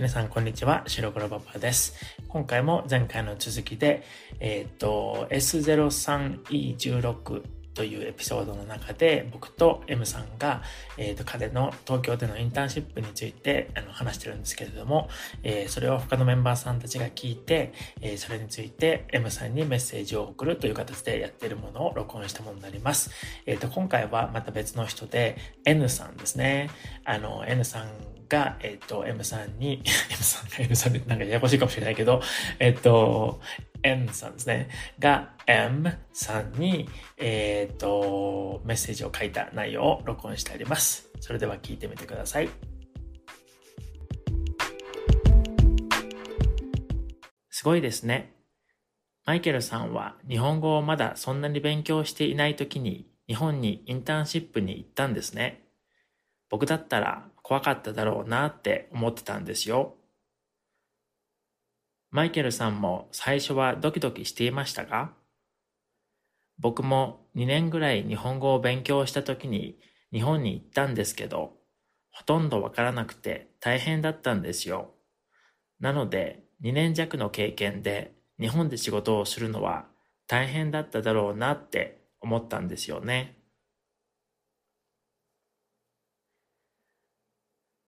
皆さん、こんにちは。白黒パパです。今回も前回の続きで、えっ、ー、と、S03E16 というエピソードの中で僕と M さんが、えー、と彼の東京でのインターンシップについてあの話してるんですけれども、えー、それを他のメンバーさんたちが聞いて、えー、それについて M さんにメッセージを送るという形でやっているものを録音したものになります。えー、と今回はまた別の人で N さんですね。あの N さんが、えっ、ー、と、M さんに、M さんが M さんでなんかややこしいかもしれないけど、えっ、ー、と、N さんですね。が M さんに、えっ、ー、と、メッセージを書いた内容を録音してあります。それでは聞いてみてください。すごいですね。マイケルさんは日本語をまだそんなに勉強していない時に日本にインターンシップに行ったんですね。僕だったら怖かっただろうなって思ってたんですよ。マイケルさんも最初はドキドキしていましたが僕も2年ぐらい日本語を勉強した時に日本に行ったんですけど、ほとんどわからなくて大変だったんですよ。なので2年弱の経験で日本で仕事をするのは大変だっただろうなって思ったんですよね。